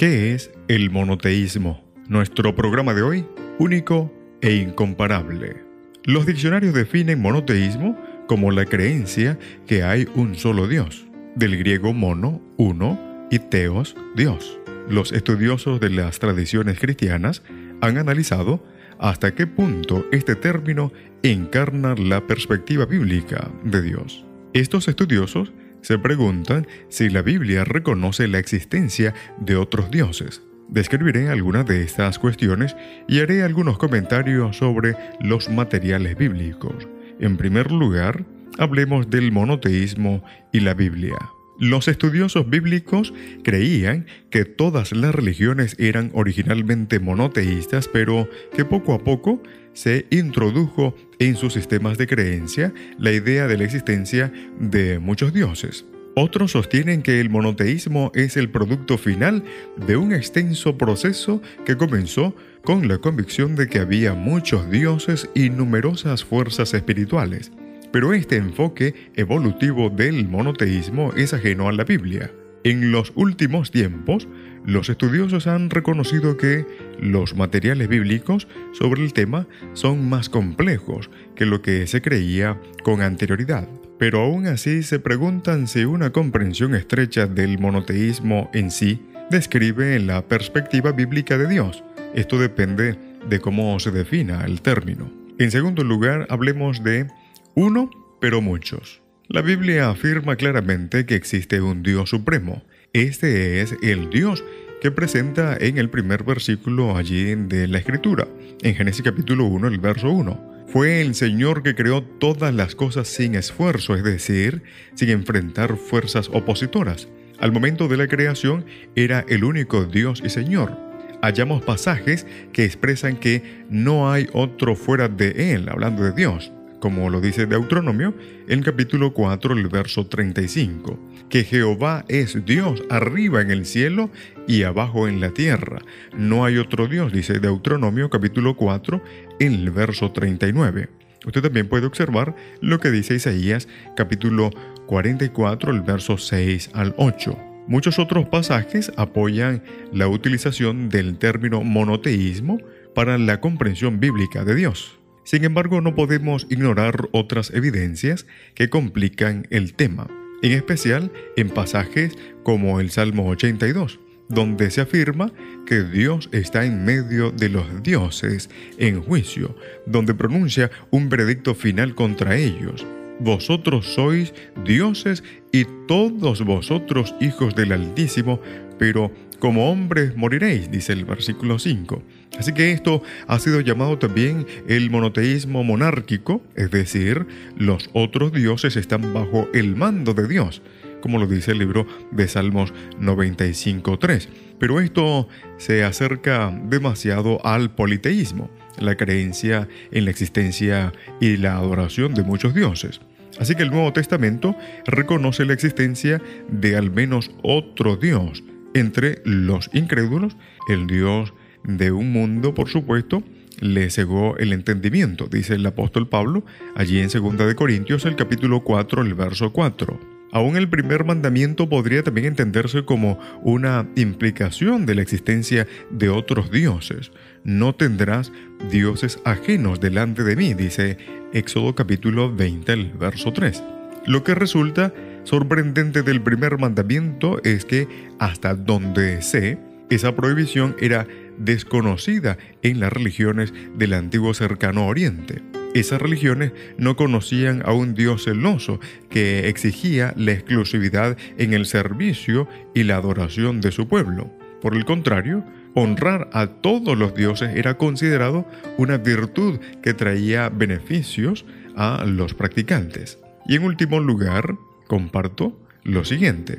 ¿Qué es el monoteísmo? Nuestro programa de hoy, único e incomparable. Los diccionarios definen monoteísmo como la creencia que hay un solo Dios, del griego mono, uno, y teos, Dios. Los estudiosos de las tradiciones cristianas han analizado hasta qué punto este término encarna la perspectiva bíblica de Dios. Estos estudiosos se preguntan si la Biblia reconoce la existencia de otros dioses. Describiré algunas de estas cuestiones y haré algunos comentarios sobre los materiales bíblicos. En primer lugar, hablemos del monoteísmo y la Biblia. Los estudiosos bíblicos creían que todas las religiones eran originalmente monoteístas, pero que poco a poco se introdujo en sus sistemas de creencia la idea de la existencia de muchos dioses. Otros sostienen que el monoteísmo es el producto final de un extenso proceso que comenzó con la convicción de que había muchos dioses y numerosas fuerzas espirituales. Pero este enfoque evolutivo del monoteísmo es ajeno a la Biblia. En los últimos tiempos, los estudiosos han reconocido que los materiales bíblicos sobre el tema son más complejos que lo que se creía con anterioridad. Pero aún así se preguntan si una comprensión estrecha del monoteísmo en sí describe la perspectiva bíblica de Dios. Esto depende de cómo se defina el término. En segundo lugar, hablemos de uno, pero muchos. La Biblia afirma claramente que existe un Dios supremo. Este es el Dios que presenta en el primer versículo allí de la Escritura, en Génesis capítulo 1, el verso 1. Fue el Señor que creó todas las cosas sin esfuerzo, es decir, sin enfrentar fuerzas opositoras. Al momento de la creación era el único Dios y Señor. Hallamos pasajes que expresan que no hay otro fuera de Él, hablando de Dios como lo dice Deuteronomio en capítulo 4, el verso 35, que Jehová es Dios arriba en el cielo y abajo en la tierra. No hay otro Dios, dice Deuteronomio capítulo 4, en el verso 39. Usted también puede observar lo que dice Isaías capítulo 44, el verso 6 al 8. Muchos otros pasajes apoyan la utilización del término monoteísmo para la comprensión bíblica de Dios. Sin embargo, no podemos ignorar otras evidencias que complican el tema, en especial en pasajes como el Salmo 82, donde se afirma que Dios está en medio de los dioses en juicio, donde pronuncia un veredicto final contra ellos. Vosotros sois dioses y todos vosotros hijos del Altísimo, pero como hombres moriréis, dice el versículo 5. Así que esto ha sido llamado también el monoteísmo monárquico, es decir, los otros dioses están bajo el mando de Dios, como lo dice el libro de Salmos 95.3. Pero esto se acerca demasiado al politeísmo, la creencia en la existencia y la adoración de muchos dioses. Así que el Nuevo Testamento reconoce la existencia de al menos otro Dios, entre los incrédulos, el Dios de un mundo, por supuesto, le cegó el entendimiento, dice el apóstol Pablo allí en 2 de Corintios el capítulo 4, el verso 4. Aún el primer mandamiento podría también entenderse como una implicación de la existencia de otros dioses. No tendrás dioses ajenos delante de mí, dice Éxodo capítulo 20, el verso 3. Lo que resulta sorprendente del primer mandamiento es que, hasta donde sé, esa prohibición era desconocida en las religiones del antiguo cercano oriente. Esas religiones no conocían a un Dios celoso que exigía la exclusividad en el servicio y la adoración de su pueblo. Por el contrario, honrar a todos los dioses era considerado una virtud que traía beneficios a los practicantes. Y en último lugar, comparto lo siguiente.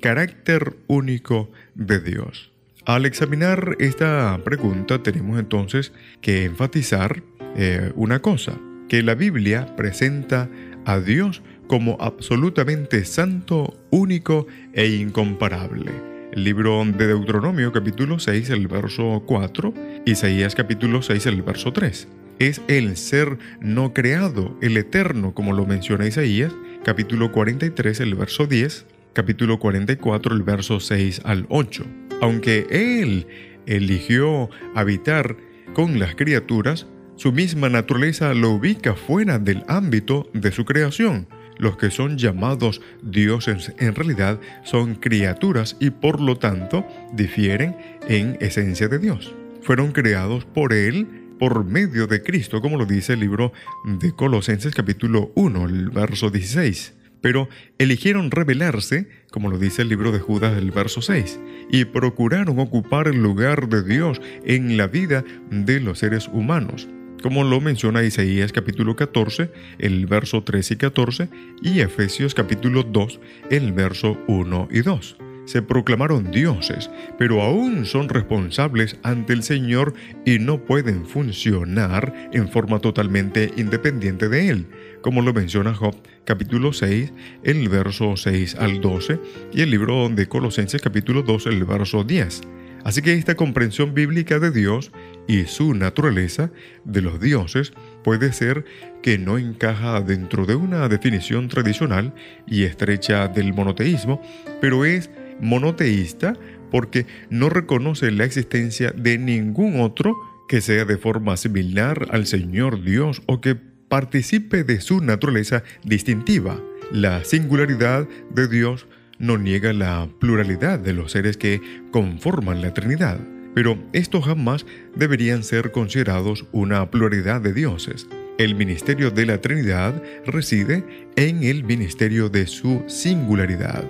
carácter único de Dios. Al examinar esta pregunta tenemos entonces que enfatizar eh, una cosa, que la Biblia presenta a Dios como absolutamente santo, único e incomparable. El libro de Deuteronomio capítulo 6, el verso 4, Isaías capítulo 6, el verso 3. Es el ser no creado, el eterno, como lo menciona Isaías, capítulo 43, el verso 10, capítulo 44, el verso 6 al 8. Aunque Él eligió habitar con las criaturas, su misma naturaleza lo ubica fuera del ámbito de su creación. Los que son llamados dioses en realidad son criaturas y por lo tanto difieren en esencia de Dios. Fueron creados por Él por medio de Cristo, como lo dice el libro de Colosenses capítulo 1, el verso 16 pero eligieron rebelarse, como lo dice el libro de Judas el verso 6, y procuraron ocupar el lugar de Dios en la vida de los seres humanos, como lo menciona Isaías capítulo 14, el verso 13 y 14, y Efesios capítulo 2, el verso 1 y 2 se proclamaron dioses, pero aún son responsables ante el Señor y no pueden funcionar en forma totalmente independiente de Él, como lo menciona Job capítulo 6, el verso 6 al 12, y el libro de Colosenses capítulo 2, el verso 10. Así que esta comprensión bíblica de Dios y su naturaleza de los dioses puede ser que no encaja dentro de una definición tradicional y estrecha del monoteísmo, pero es monoteísta porque no reconoce la existencia de ningún otro que sea de forma similar al Señor Dios o que participe de su naturaleza distintiva. La singularidad de Dios no niega la pluralidad de los seres que conforman la Trinidad, pero estos jamás deberían ser considerados una pluralidad de dioses. El ministerio de la Trinidad reside en el ministerio de su singularidad.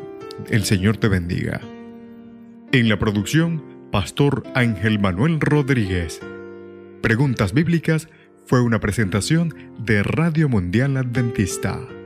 El Señor te bendiga. En la producción, Pastor Ángel Manuel Rodríguez. Preguntas Bíblicas fue una presentación de Radio Mundial Adventista.